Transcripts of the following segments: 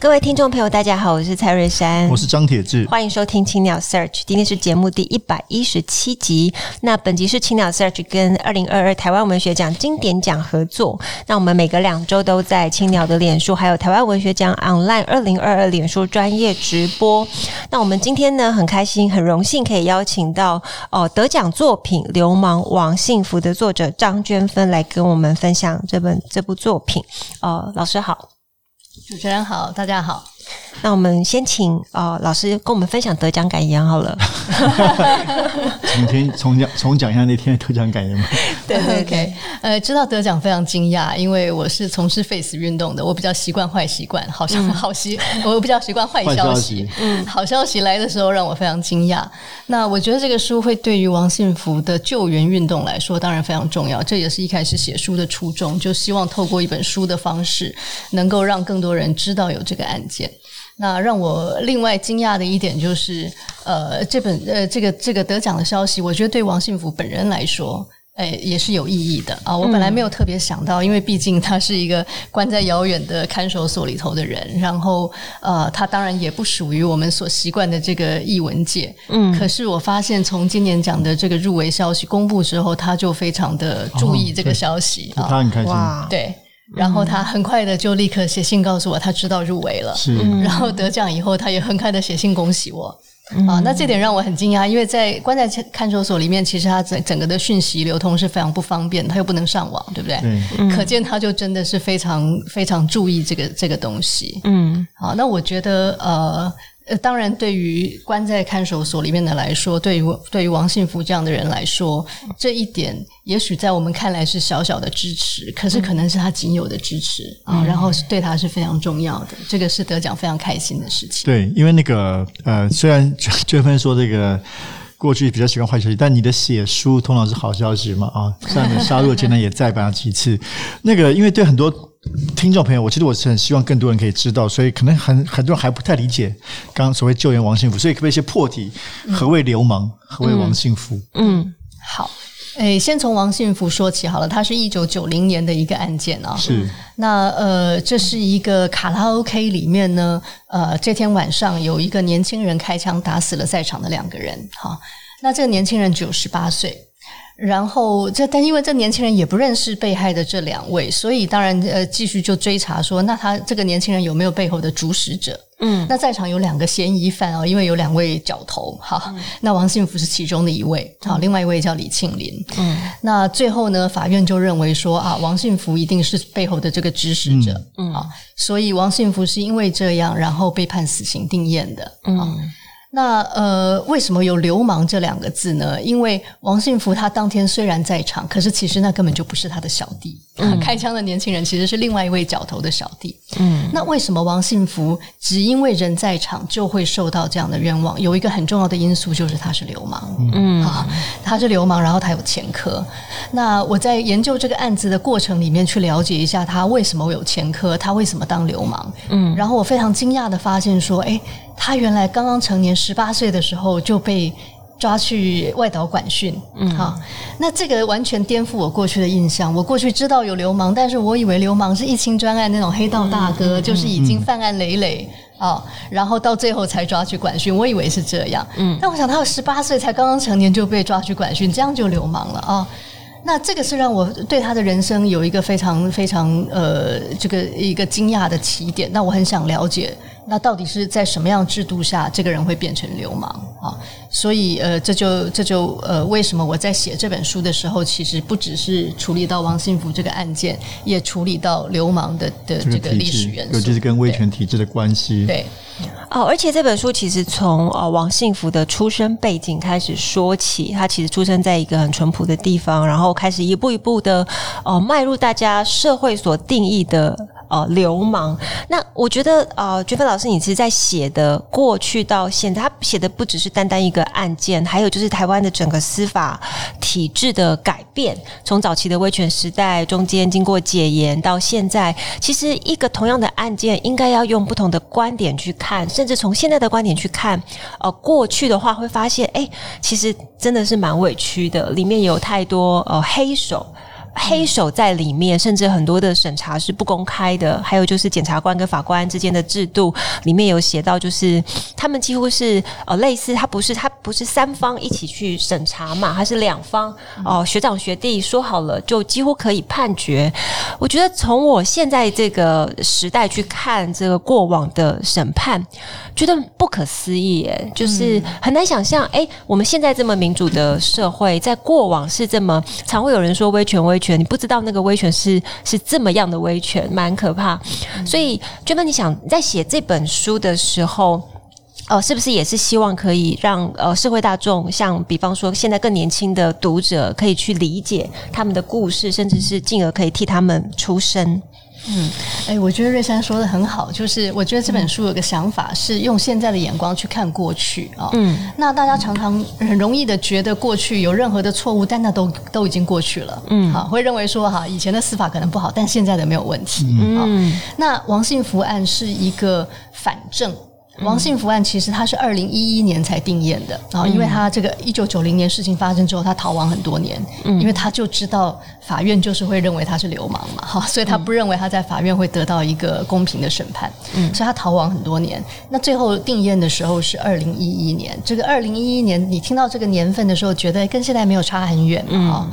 各位听众朋友，大家好，我是蔡瑞珊，我是张铁志，欢迎收听青鸟 Search，今天是节目第一百一十七集。那本集是青鸟 Search 跟二零二二台湾文学奖经典奖合作。那我们每隔两周都在青鸟的脸书，还有台湾文学奖 Online 二零二二脸书专业直播。那我们今天呢，很开心，很荣幸可以邀请到哦、呃、得奖作品《流氓王幸福》的作者张娟芬来跟我们分享这本这部作品。哦、呃，老师好。主持人好，大家好。那我们先请呃老师跟我们分享得奖感言好了。从天从讲从讲一下那天的得奖感言吗？对对对，okay. 呃，知道得奖非常惊讶，因为我是从事 face 运动的，我比较习惯坏习惯，好像好习，嗯、我比较习惯坏消息。嗯，好消息来的时候让我非常惊讶。那我觉得这个书会对于王信福的救援运动来说，当然非常重要。这也是一开始写书的初衷，就希望透过一本书的方式，能够让更多人知道有这个案件。那让我另外惊讶的一点就是，呃，这本呃这个这个得奖的消息，我觉得对王信福本人来说，哎，也是有意义的啊。我本来没有特别想到，因为毕竟他是一个关在遥远的看守所里头的人，然后呃，他当然也不属于我们所习惯的这个艺文界。嗯，可是我发现从今年奖的这个入围消息公布之后，他就非常的注意这个消息啊，他很开心，对。然后他很快的就立刻写信告诉我，他知道入围了。是，然后得奖以后，他也很快的写信恭喜我。嗯、啊，那这点让我很惊讶，因为在关在看守所里面，其实他整整个的讯息流通是非常不方便，他又不能上网，对不对？对。可见他就真的是非常非常注意这个这个东西。嗯。好，那我觉得呃。呃，当然，对于关在看守所里面的来说，对于对于王信福这样的人来说，这一点也许在我们看来是小小的支持，可是可能是他仅有的支持啊，然后是对他是非常重要的，这个是得奖非常开心的事情。对，因为那个呃，虽然娟芬说这个过去比较喜欢坏消息，但你的写书通常是好消息嘛啊，像你杀戮前呢也再版了几次，那个因为对很多。听众朋友，我其实我是很希望更多人可以知道，所以可能很很多人还不太理解刚刚所谓救援王幸福，所以可不可以先破题？何谓流氓？嗯、何谓王幸福？嗯，好，诶，先从王幸福说起好了。他是一九九零年的一个案件啊。是。那呃，这是一个卡拉 OK 里面呢，呃，这天晚上有一个年轻人开枪打死了在场的两个人。哈，那这个年轻人只有十八岁。然后这，但因为这年轻人也不认识被害的这两位，所以当然呃，继续就追查说，那他这个年轻人有没有背后的主使者？嗯，那在场有两个嫌疑犯哦，因为有两位角头，哈，嗯、那王幸福是其中的一位，好，另外一位叫李庆林。嗯，那最后呢，法院就认为说啊，王幸福一定是背后的这个指使者，嗯，啊，所以王幸福是因为这样，然后被判死刑定谳的，嗯。那呃，为什么有“流氓”这两个字呢？因为王信福他当天虽然在场，可是其实那根本就不是他的小弟。嗯、开枪的年轻人其实是另外一位角头的小弟。嗯，那为什么王信福只因为人在场就会受到这样的冤枉？有一个很重要的因素就是他是流氓。嗯，啊，他是流氓，然后他有前科。那我在研究这个案子的过程里面去了解一下他为什么有前科，他为什么当流氓？嗯，然后我非常惊讶的发现说，诶。他原来刚刚成年十八岁的时候就被抓去外岛管训，嗯，好，那这个完全颠覆我过去的印象。我过去知道有流氓，但是我以为流氓是一清专案那种黑道大哥，嗯、就是已经犯案累累啊、嗯，然后到最后才抓去管训。我以为是这样，嗯，但我想他有十八岁才刚刚成年就被抓去管训，这样就流氓了啊。那这个是让我对他的人生有一个非常非常呃这个一个惊讶的起点。那我很想了解。那到底是在什么样制度下，这个人会变成流氓啊？所以呃，这就这就呃，为什么我在写这本书的时候，其实不只是处理到王幸福这个案件，也处理到流氓的的这个历史元素，尤其是跟威权体制的关系。对，哦，而且这本书其实从呃王幸福的出生背景开始说起，他其实出生在一个很淳朴的地方，然后开始一步一步的呃迈入大家社会所定义的。呃流氓。那我觉得呃，娟芬老师，你其实在写的过去到现在，他写的不只是单单一个案件，还有就是台湾的整个司法体制的改变，从早期的威权时代中间经过解严到现在，其实一个同样的案件，应该要用不同的观点去看，甚至从现在的观点去看，呃，过去的话会发现，哎，其实真的是蛮委屈的，里面有太多呃黑手。黑手在里面，甚至很多的审查是不公开的。还有就是检察官跟法官之间的制度里面有写到，就是他们几乎是呃类似，他不是他不是三方一起去审查嘛，他是两方哦、呃、学长学弟说好了就几乎可以判决。我觉得从我现在这个时代去看这个过往的审判，觉得不可思议耶，就是很难想象。哎，我们现在这么民主的社会，在过往是这么常会有人说威权威权，你不知道那个威权是是这么样的威权，蛮可怕。所以，娟芬，你想在写这本书的时候，呃，是不是也是希望可以让呃社会大众，像比方说现在更年轻的读者，可以去理解他们的故事，甚至是进而可以替他们出声？嗯，哎，我觉得瑞山说的很好，就是我觉得这本书有个想法是用现在的眼光去看过去啊。嗯，那大家常常很容易的觉得过去有任何的错误，但那都都已经过去了。嗯，好，会认为说哈，以前的司法可能不好，但现在的没有问题。嗯，那王信福案是一个反证。王幸福案其实他是二零一一年才定验的，然后因为他这个一九九零年事情发生之后，他逃亡很多年，因为他就知道法院就是会认为他是流氓嘛，哈，所以他不认为他在法院会得到一个公平的审判，所以他逃亡很多年。那最后定验的时候是二零一一年，这个二零一一年你听到这个年份的时候，觉得跟现在没有差很远嘛，哈。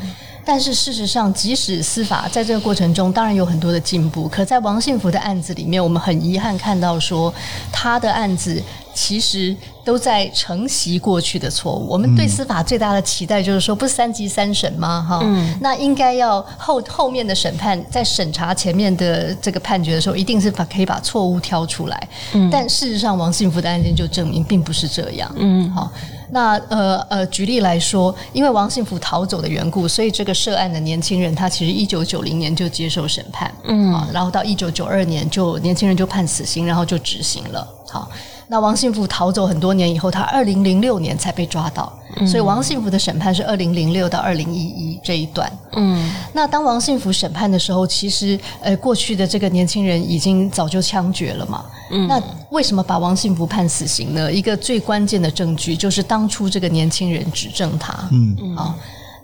但是事实上，即使司法在这个过程中当然有很多的进步，可在王信福的案子里面，我们很遗憾看到说，他的案子其实都在承袭过去的错误。我们对司法最大的期待就是说，不是三级三审吗？哈、那应该要后后面的审判在审查前面的这个判决的时候，一定是把可以把错误挑出来。嗯，但事实上，王信福的案件就证明并不是这样。嗯，好。那呃呃，举例来说，因为王幸福逃走的缘故，所以这个涉案的年轻人他其实一九九零年就接受审判，嗯，啊，然后到一九九二年就年轻人就判死刑，然后就执行了，好。那王信福逃走很多年以后，他二零零六年才被抓到，嗯、所以王信福的审判是二零零六到二零一一这一段。嗯，那当王信福审判的时候，其实呃过去的这个年轻人已经早就枪决了嘛。嗯，那为什么把王信福判死刑呢？一个最关键的证据就是当初这个年轻人指证他。嗯，好。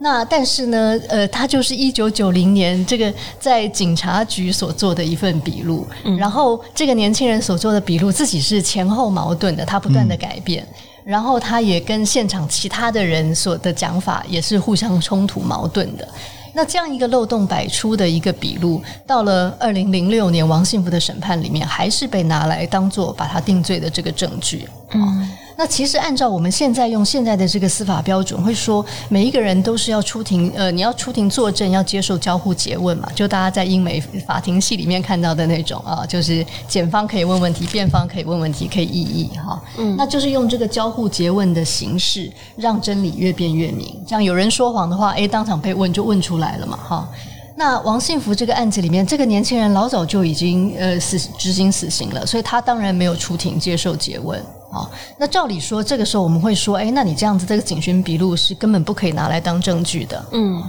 那但是呢，呃，他就是一九九零年这个在警察局所做的一份笔录，嗯、然后这个年轻人所做的笔录自己是前后矛盾的，他不断的改变，嗯、然后他也跟现场其他的人所的讲法也是互相冲突矛盾的。那这样一个漏洞百出的一个笔录，到了二零零六年王幸福的审判里面，还是被拿来当做把他定罪的这个证据。嗯。那其实按照我们现在用现在的这个司法标准，会说每一个人都是要出庭，呃，你要出庭作证，要接受交互诘问嘛，就大家在英美法庭戏里面看到的那种啊，就是检方可以问问题，辩方可以问问题，可以异议哈，嗯，那就是用这个交互诘问的形式，让真理越辩越明。这样有人说谎的话，诶，当场被问就问出来了嘛，哈。那王信福这个案子里面，这个年轻人老早就已经呃死执行死刑了，所以他当然没有出庭接受诘问。好，那照理说，这个时候我们会说，哎，那你这样子，这个警询笔录是根本不可以拿来当证据的。嗯，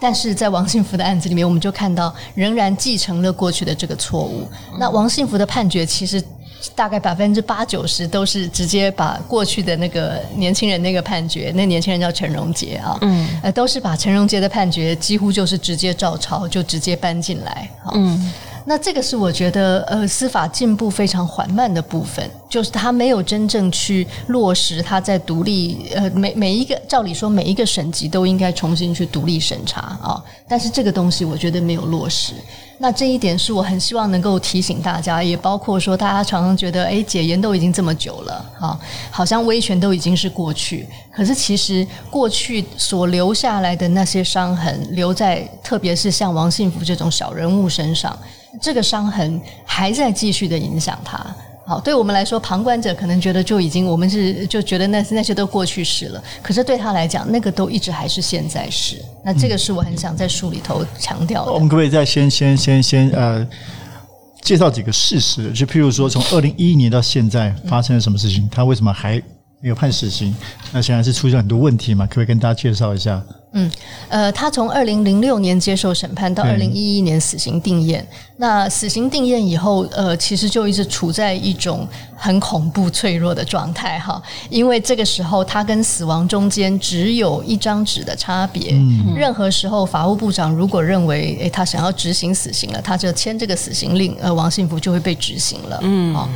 但是在王幸福的案子里面，我们就看到仍然继承了过去的这个错误。那王幸福的判决其实大概百分之八九十都是直接把过去的那个年轻人那个判决，那年轻人叫陈荣杰啊，嗯，呃，都是把陈荣杰的判决几乎就是直接照抄，就直接搬进来。嗯。那这个是我觉得呃司法进步非常缓慢的部分，就是他没有真正去落实他在独立呃每每一个照理说每一个省级都应该重新去独立审查啊，但是这个东西我觉得没有落实。那这一点是我很希望能够提醒大家，也包括说大家常常觉得哎解严都已经这么久了啊，好像威权都已经是过去，可是其实过去所留下来的那些伤痕，留在特别是像王幸福这种小人物身上。这个伤痕还在继续的影响他。好，对我们来说，旁观者可能觉得就已经，我们是就觉得那那些都过去式了。可是对他来讲，那个都一直还是现在式。那这个是我很想在书里头强调的。嗯，我们可不可以再先先先先呃，介绍几个事实，就譬如说，从二零一一年到现在发生了什么事情，他为什么还没有判死刑？那显然是出现很多问题嘛，可不可以跟大家介绍一下？嗯，呃，他从二零零六年接受审判到二零一一年死刑定验，那死刑定验以后，呃，其实就一直处在一种很恐怖、脆弱的状态哈，因为这个时候他跟死亡中间只有一张纸的差别。嗯，任何时候法务部长如果认为，诶，他想要执行死刑了，他就签这个死刑令，呃，王信福就会被执行了。嗯，好。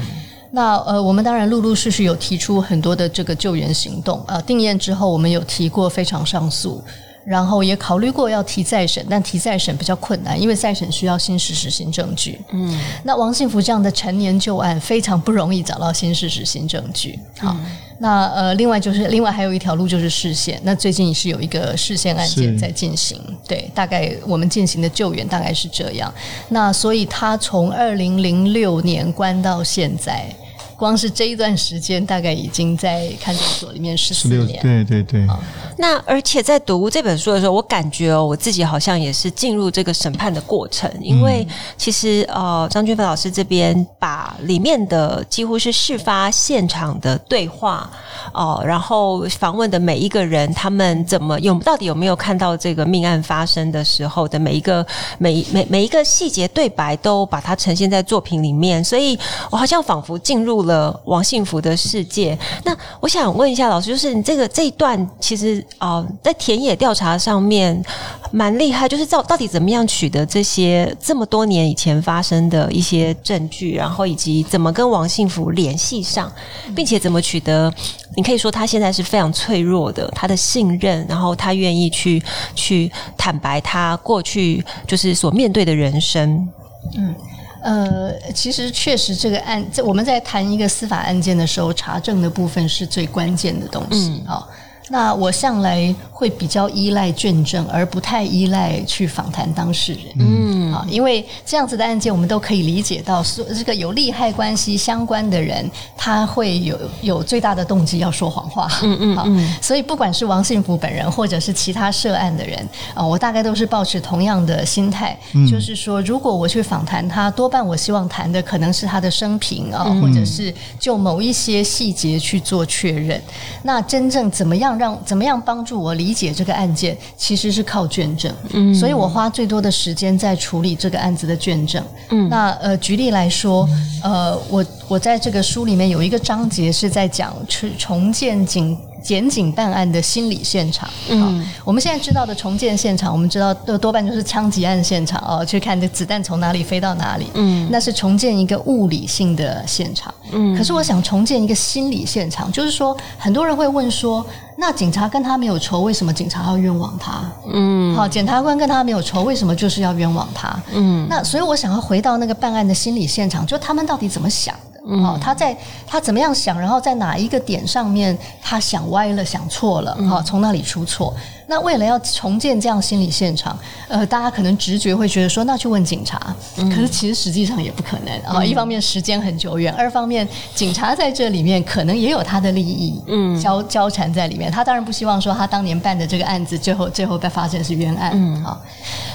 那呃，我们当然陆陆续续有提出很多的这个救援行动。呃，定谳之后，我们有提过非常上诉。然后也考虑过要提再审，但提再审比较困难，因为再审需要新事实、新证据。嗯，那王幸福这样的陈年旧案非常不容易找到新事实、新证据。好，嗯、那呃，另外就是另外还有一条路就是释宪。那最近是有一个释宪案件在进行，对，大概我们进行的救援大概是这样。那所以他从二零零六年关到现在。光是这一段时间，大概已经在看守所里面十四年。对对对。哦、那而且在读这本书的时候，我感觉哦，我自己好像也是进入这个审判的过程，因为其实呃，张俊飞老师这边把里面的几乎是事发现场的对话哦、呃，然后访问的每一个人，他们怎么有到底有没有看到这个命案发生的时候的每一个每每每一个细节对白，都把它呈现在作品里面，所以我好像仿佛进入了。了王幸福的世界。那我想问一下老师，就是你这个这一段其实啊、在田野调查上面蛮厉害，就是到到底怎么样取得这些这么多年以前发生的一些证据，然后以及怎么跟王幸福联系上，并且怎么取得？你可以说他现在是非常脆弱的，他的信任，然后他愿意去去坦白他过去就是所面对的人生，嗯。呃，其实确实这个案，这我们在谈一个司法案件的时候，查证的部分是最关键的东西啊。嗯那我向来会比较依赖卷证，而不太依赖去访谈当事人。嗯，啊，因为这样子的案件，我们都可以理解到，说这个有利害关系相关的人，他会有有最大的动机要说谎话。嗯嗯嗯。所以不管是王信福本人，或者是其他涉案的人，啊，我大概都是抱持同样的心态，嗯、就是说，如果我去访谈他，多半我希望谈的可能是他的生平啊，或者是就某一些细节去做确认。那真正怎么样？让怎么样帮助我理解这个案件，其实是靠卷证，嗯，所以我花最多的时间在处理这个案子的卷证，嗯，那呃，举例来说，呃，我我在这个书里面有一个章节是在讲重重建警。检警办案的心理现场，嗯，我们现在知道的重建现场，我们知道多多半就是枪击案现场哦，去看这子弹从哪里飞到哪里，嗯，那是重建一个物理性的现场，嗯，可是我想重建一个心理现场，就是说很多人会问说，那警察跟他没有仇，为什么警察要冤枉他？嗯，好，检察官跟他没有仇，为什么就是要冤枉他？嗯，那所以我想要回到那个办案的心理现场，就他们到底怎么想？哦，他在他怎么样想，然后在哪一个点上面他想歪了，想错了，哈，从那里出错。那为了要重建这样心理现场，呃，大家可能直觉会觉得说，那去问警察，可是其实实际上也不可能啊。一方面时间很久远，二方面警察在这里面可能也有他的利益，嗯，交交缠在里面。他当然不希望说他当年办的这个案子最后最后被发现是冤案，嗯，啊。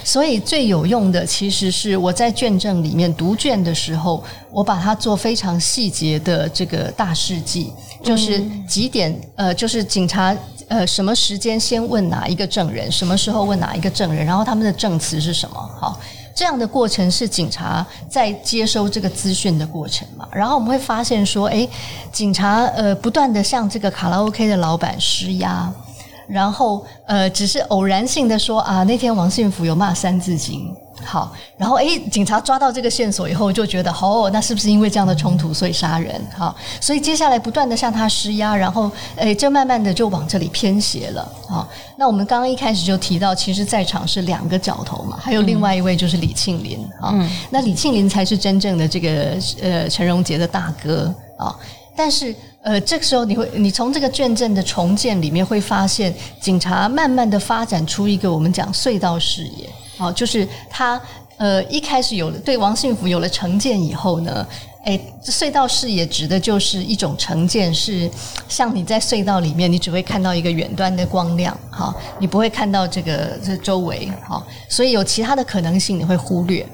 所以最有用的其实是我在卷证里面读卷的时候，我把它做非常细节的这个大事记，就是几点，呃，就是警察。呃，什么时间先问哪哪一个证人？什么时候问哪一个证人？然后他们的证词是什么？好，这样的过程是警察在接收这个资讯的过程嘛？然后我们会发现说，诶，警察呃不断的向这个卡拉 OK 的老板施压，然后呃只是偶然性的说啊，那天王信福有骂三字经。好，然后诶，警察抓到这个线索以后，就觉得哦，那是不是因为这样的冲突所以杀人？好，所以接下来不断的向他施压，然后诶，就慢慢的就往这里偏斜了。好，那我们刚刚一开始就提到，其实在场是两个角头嘛，还有另外一位就是李庆林啊。嗯，那李庆林才是真正的这个呃陈荣杰的大哥啊。但是呃，这个时候你会，你从这个卷证的重建里面会发现，警察慢慢的发展出一个我们讲隧道视野。好，就是他呃一开始有了对王信福有了成见以后呢，诶，这隧道视野指的就是一种成见，是像你在隧道里面，你只会看到一个远端的光亮，好，你不会看到这个这周围，好，所以有其他的可能性你会忽略。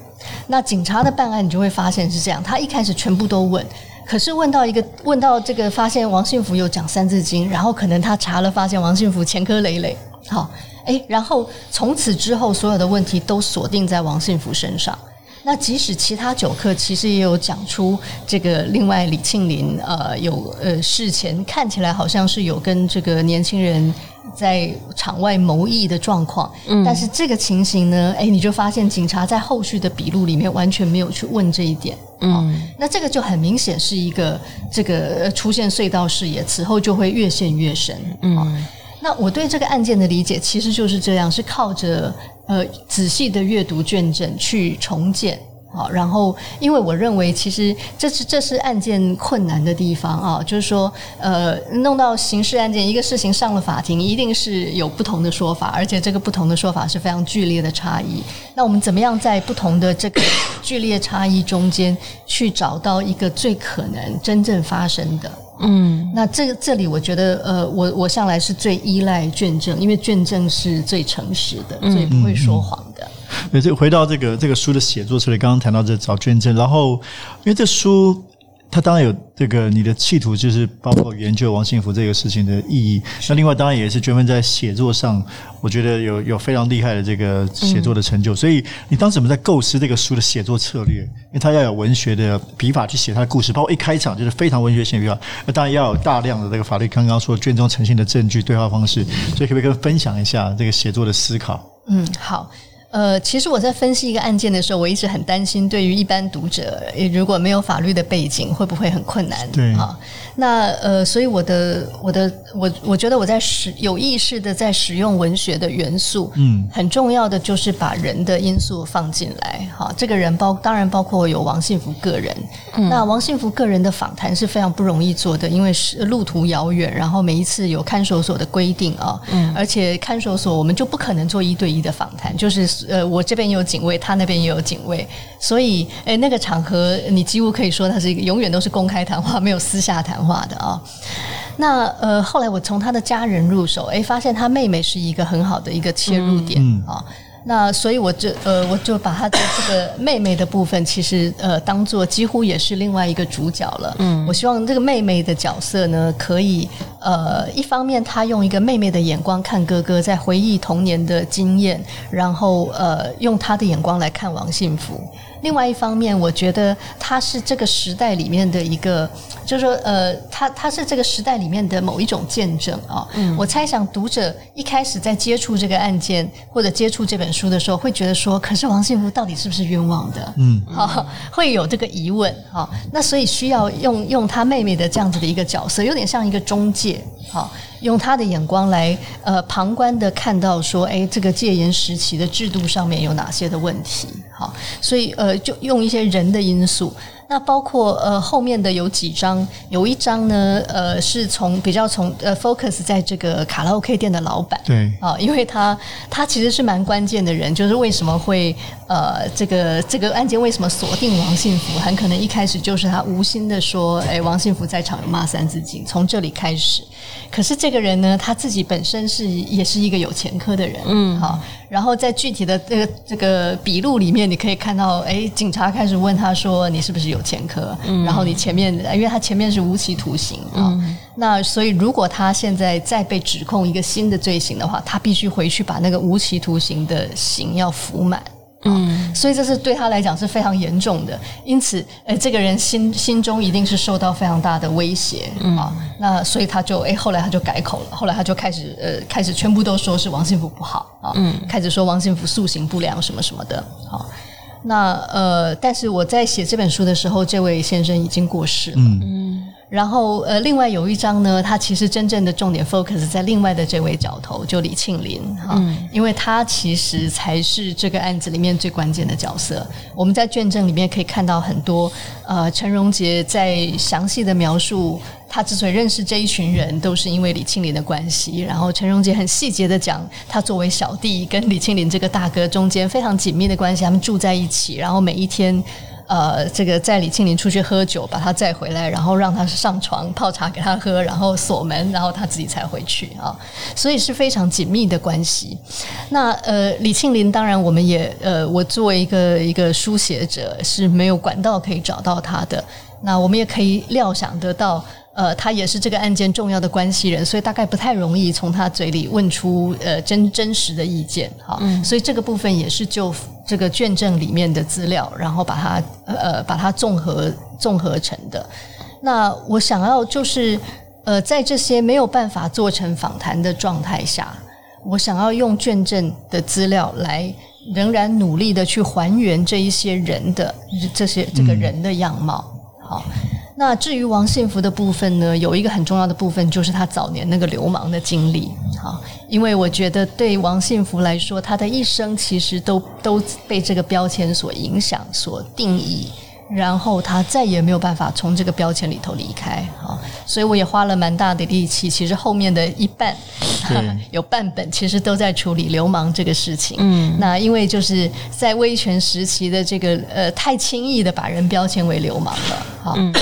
那警察的办案，你就会发现是这样，他一开始全部都问，可是问到一个问到这个，发现王信福有讲三字经，然后可能他查了，发现王信福前科累累，好，诶，然后从此之后，所有的问题都锁定在王信福身上。那即使其他九客其实也有讲出这个，另外李庆林呃有呃事前看起来好像是有跟这个年轻人在场外谋议的状况，嗯，但是这个情形呢，哎，你就发现警察在后续的笔录里面完全没有去问这一点，嗯，哦，那这个就很明显是一个这个出现隧道视野，此后就会越陷越深，嗯。哦那我对这个案件的理解其实就是这样，是靠着呃仔细的阅读卷证去重建好。然后，因为我认为其实这是这是案件困难的地方啊，就是说呃弄到刑事案件一个事情上了法庭，一定是有不同的说法，而且这个不同的说法是非常剧烈的差异。那我们怎么样在不同的这个剧烈差异中间去找到一个最可能真正发生的？嗯，那这这里我觉得，呃，我我向来是最依赖卷证，因为卷证是最诚实的，最不会说谎的。对，这回到这个这个书的写作所以，刚刚谈到这找卷证，然后因为这书。他当然有这个你的企图，就是包括研究王幸福这个事情的意义。那另外当然也是娟芬在写作上，我觉得有有非常厉害的这个写作的成就。所以你当时怎么在构思这个书的写作策略？因为他要有文学的笔法去写他的故事，包括一开场就是非常文学性的笔法。那当然要有大量的这个法律刚刚说卷宗呈现的证据对话方式。所以可不可以跟分享一下这个写作的思考？嗯，好。呃，其实我在分析一个案件的时候，我一直很担心，对于一般读者，如果没有法律的背景，会不会很困难？对啊，那呃，所以我的我的我我觉得我在使有意识的在使用文学的元素，嗯，很重要的就是把人的因素放进来。哈，这个人包当然包括有王信福个人。嗯，那王信福个人的访谈是非常不容易做的，因为是路途遥远，然后每一次有看守所的规定啊，嗯，而且看守所我们就不可能做一对一的访谈，就是。呃，我这边也有警卫，他那边也有警卫，所以，诶，那个场合你几乎可以说他是一个永远都是公开谈话，没有私下谈话的啊。那呃，后来我从他的家人入手，诶，发现他妹妹是一个很好的一个切入点啊。嗯那所以我就呃，我就把他的这个妹妹的部分，其实呃，当做几乎也是另外一个主角了。嗯，我希望这个妹妹的角色呢，可以呃，一方面她用一个妹妹的眼光看哥哥，在回忆童年的经验，然后呃，用她的眼光来看王幸福。另外一方面，我觉得他是这个时代里面的一个，就是说，呃，他他是这个时代里面的某一种见证啊。嗯，我猜想读者一开始在接触这个案件或者接触这本书的时候，会觉得说，可是王信福到底是不是冤枉的？嗯，好，会有这个疑问。好，那所以需要用用他妹妹的这样子的一个角色，有点像一个中介。好。用他的眼光来，呃，旁观的看到说，哎，这个戒严时期的制度上面有哪些的问题？好，所以呃，就用一些人的因素。那包括呃后面的有几张，有一张呢，呃，是从比较从呃 focus 在这个卡拉 OK 店的老板，对啊，因为他他其实是蛮关键的人，就是为什么会呃这个这个案件为什么锁定王幸福，很可能一开始就是他无心的说，哎，王幸福在场有骂三字经，从这里开始。可是这个人呢，他自己本身是也是一个有前科的人，嗯，好。然后在具体的这个这个笔录里面，你可以看到，哎，警察开始问他说：“你是不是有前科？”嗯，然后你前面，因为他前面是无期徒刑啊，嗯，那所以如果他现在再被指控一个新的罪行的话，他必须回去把那个无期徒刑的刑要服满。嗯，所以这是对他来讲是非常严重的，因此，哎，这个人心心中一定是受到非常大的威胁啊。那所以他就，哎，后来他就改口了，后来他就开始，呃，开始全部都说是王信福不好啊，嗯，开始说王信福塑形不良什么什么的，好。那呃，但是我在写这本书的时候，这位先生已经过世了。嗯，然后呃，另外有一张呢，他其实真正的重点 focus 在另外的这位角头，就李庆林哈，嗯，因为他其实才是这个案子里面最关键的角色。我们在卷证里面可以看到很多呃，陈荣杰在详细的描述。他之所以认识这一群人，都是因为李庆林的关系。然后陈荣杰很细节的讲，他作为小弟跟李庆林这个大哥中间非常紧密的关系，他们住在一起，然后每一天，呃，这个载李庆林出去喝酒，把他载回来，然后让他上床泡茶给他喝，然后锁门，然后他自己才回去啊。所以是非常紧密的关系。那呃，李庆林当然我们也呃，我作为一个一个书写者是没有管道可以找到他的。那我们也可以料想得到。呃，他也是这个案件重要的关系人，所以大概不太容易从他嘴里问出呃真真实的意见，哈，嗯，所以这个部分也是就这个卷证里面的资料，然后把它呃把它综合综合成的。那我想要就是呃在这些没有办法做成访谈的状态下，我想要用卷证的资料来仍然努力的去还原这一些人的这些这个人的样貌，好。那至于王幸福的部分呢，有一个很重要的部分就是他早年那个流氓的经历，好，因为我觉得对王幸福来说，他的一生其实都都被这个标签所影响、所定义。然后他再也没有办法从这个标签里头离开啊，所以我也花了蛮大的力气。其实后面的一半 有半本其实都在处理流氓这个事情。嗯，那因为就是在威权时期的这个呃太轻易的把人标签为流氓了啊。嗯，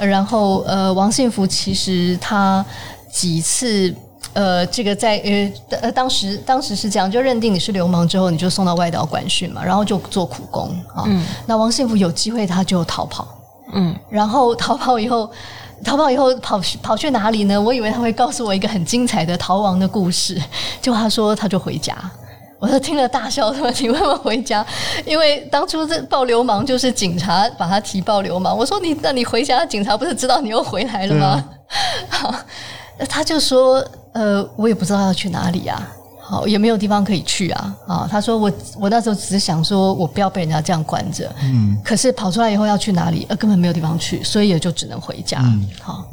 然后呃王信福其实他几次。呃，这个在呃呃当时当时是这样，就认定你是流氓之后，你就送到外岛管训嘛，然后就做苦工啊。嗯。那王信福有机会他就逃跑，嗯。然后逃跑以后，逃跑以后跑去跑去哪里呢？我以为他会告诉我一个很精彩的逃亡的故事，就他说他就回家，我就听了大笑说：“你为什么回家？因为当初这报流氓就是警察把他提报流氓。”我说：“你那你回家，警察不是知道你又回来了吗？”好，他就说。呃，我也不知道要去哪里啊，好，也没有地方可以去啊，啊，他说我我那时候只是想说我不要被人家这样关着，嗯，可是跑出来以后要去哪里，呃，根本没有地方去，所以也就只能回家，嗯，好，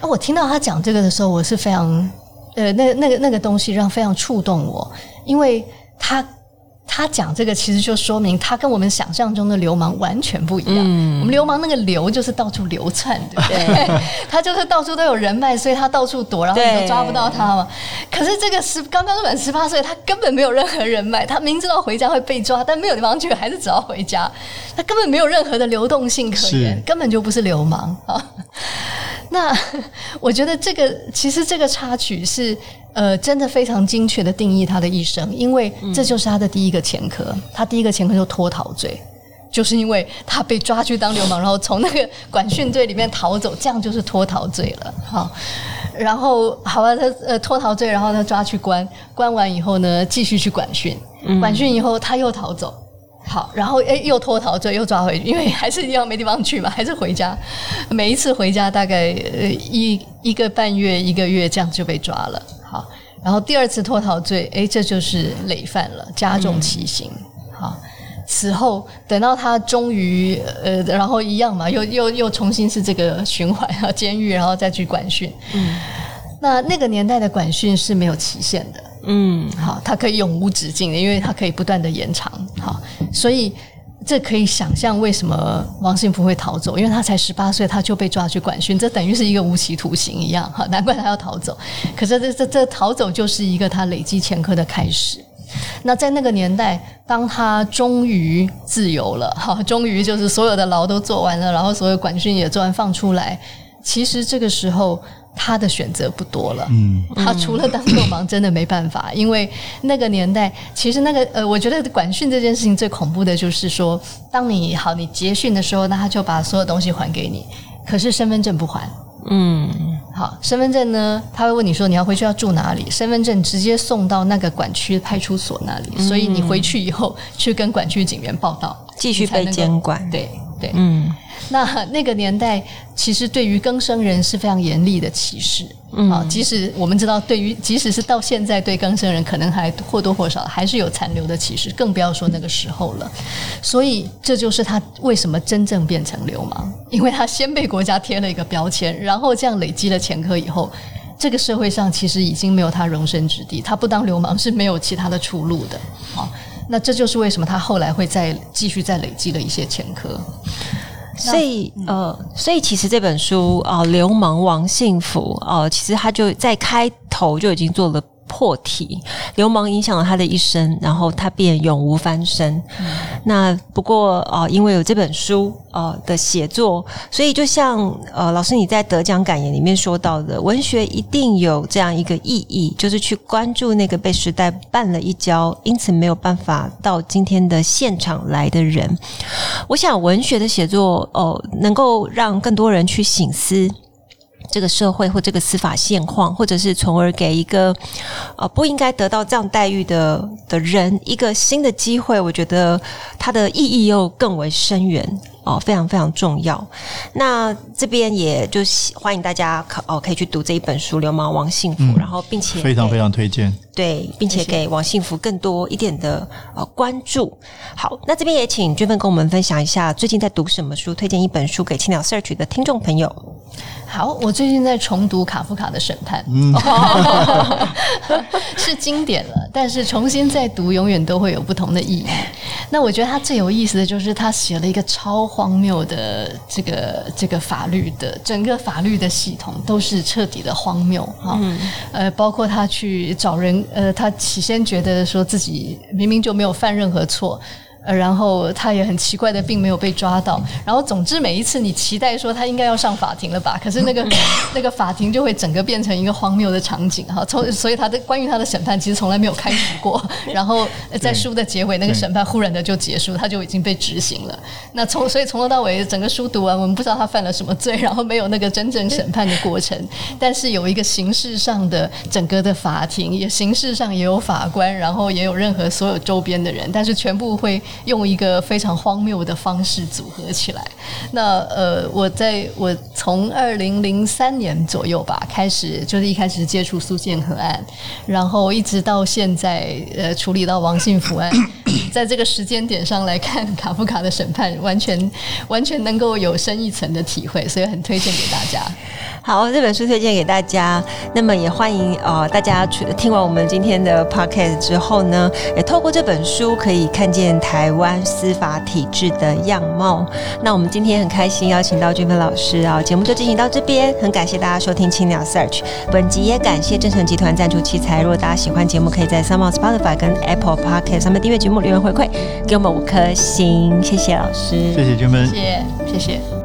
那我听到他讲这个的时候，我是非常，呃，那那个那个东西让非常触动我，因为他。他讲这个，其实就说明他跟我们想象中的流氓完全不一样。嗯、我们流氓那个流就是到处流窜，对不对？对 他就是到处都有人脉，所以他到处躲，然后你都抓不到他嘛。可是这个十刚刚满十八岁，他根本没有任何人脉，他明知道回家会被抓，但没有地方去，还是只要回家。他根本没有任何的流动性可言，根本就不是流氓啊。那 我觉得这个其实这个插曲是。呃，真的非常精确的定义他的一生，因为这就是他的第一个前科。嗯、他第一个前科就脱逃罪，就是因为他被抓去当流氓，然后从那个管训队里面逃走，这样就是脱逃罪了。好，然后好吧，他呃脱逃罪，然后他抓去关，关完以后呢，继续去管训，管训以后他又逃走。好，然后诶又脱逃罪，又抓回去，因为还是一样没地方去嘛，还是回家。每一次回家大概呃一一个半月、一个月这样就被抓了。好，然后第二次脱逃罪，诶，这就是累犯了，加重其刑。嗯、好，此后等到他终于呃，然后一样嘛，又又又重新是这个循环啊，监狱，然后再去管训。嗯，那那个年代的管训是没有期限的。嗯，好，它可以永无止境的，因为它可以不断的延长。好，所以。这可以想象为什么王信福会逃走，因为他才十八岁，他就被抓去管训，这等于是一个无期徒刑一样，哈，难怪他要逃走。可是这这这逃走就是一个他累积前科的开始。那在那个年代，当他终于自由了，哈，终于就是所有的牢都做完了，然后所有管训也做完放出来，其实这个时候。他的选择不多了，嗯，他除了当流氓，真的没办法，因为那个年代，其实那个呃，我觉得管训这件事情最恐怖的就是说，当你好你结训的时候，那他就把所有东西还给你，可是身份证不还，嗯，好，身份证呢，他会问你说你要回去要住哪里，身份证直接送到那个管区派出所那里，所以你回去以后去跟管区警员报道，继续被监管，对。对，嗯，那那个年代其实对于更生人是非常严厉的歧视，嗯，啊，即使我们知道，对于即使是到现在对更生人可能还或多或少还是有残留的歧视，更不要说那个时候了。所以这就是他为什么真正变成流氓，因为他先被国家贴了一个标签，然后这样累积了前科以后，这个社会上其实已经没有他容身之地，他不当流氓是没有其他的出路的，好。那这就是为什么他后来会再继续再累积了一些前科，所以呃，所以其实这本书啊，呃《流氓王幸福》哦、呃，其实他就在开头就已经做了破题，流氓影响了他的一生，然后他便永无翻身。嗯、那不过啊、呃，因为有这本书啊、呃、的写作，所以就像呃老师你在得奖感言里面说到的，文学一定有这样一个意义，就是去关注那个被时代绊了一跤，因此没有办法到今天的现场来的人。我想文学的写作哦、呃，能够让更多人去醒思。这个社会或这个司法现况，或者是从而给一个呃不应该得到这样待遇的的人一个新的机会，我觉得它的意义又更为深远。哦，非常非常重要。那这边也就欢迎大家可哦可以去读这一本书《流氓王幸福》，嗯，然后并且非常非常推荐，对，并且给王幸福更多一点的呃关注。好，那这边也请娟芬跟我们分享一下最近在读什么书，推荐一本书给青鸟 Search 的听众朋友。好，我最近在重读卡夫卡的《审判》，嗯，是经典了，但是重新再读，永远都会有不同的意义。那我觉得他最有意思的就是他写了一个超荒谬的这个这个法律的整个法律的系统都是彻底的荒谬哈，嗯、呃，包括他去找人，呃，他起先觉得说自己明明就没有犯任何错。呃，然后他也很奇怪的，并没有被抓到。然后，总之每一次你期待说他应该要上法庭了吧？可是那个 那个法庭就会整个变成一个荒谬的场景哈。从所以他的关于他的审判其实从来没有开始过。然后在书的结尾，那个审判忽然的就结束，他就已经被执行了。那从所以从头到尾整个书读完，我们不知道他犯了什么罪，然后没有那个真正审判的过程。但是有一个形式上的整个的法庭，也形式上也有法官，然后也有任何所有周边的人，但是全部会。用一个非常荒谬的方式组合起来。那呃，我在我从二零零三年左右吧开始，就是一开始接触苏建和案，然后一直到现在呃处理到王信福案，在这个时间点上来看卡夫卡的审判，完全完全能够有深一层的体会，所以很推荐给大家。好，这本书推荐给大家。那么也欢迎呃大家去听完我们今天的 podcast 之后呢，也透过这本书可以看见台湾司法体制的样貌。那我们今天很开心邀请到俊芬老师啊，节目就进行到这边。很感谢大家收听青鸟 Search，本集也感谢正成集团赞助器材。如果大家喜欢节目，可以在 SoundOn Spotify 跟 Apple Podcast 上面订阅节目，留言回馈给我们五颗星。谢谢老师，谢谢俊芬，谢谢谢谢。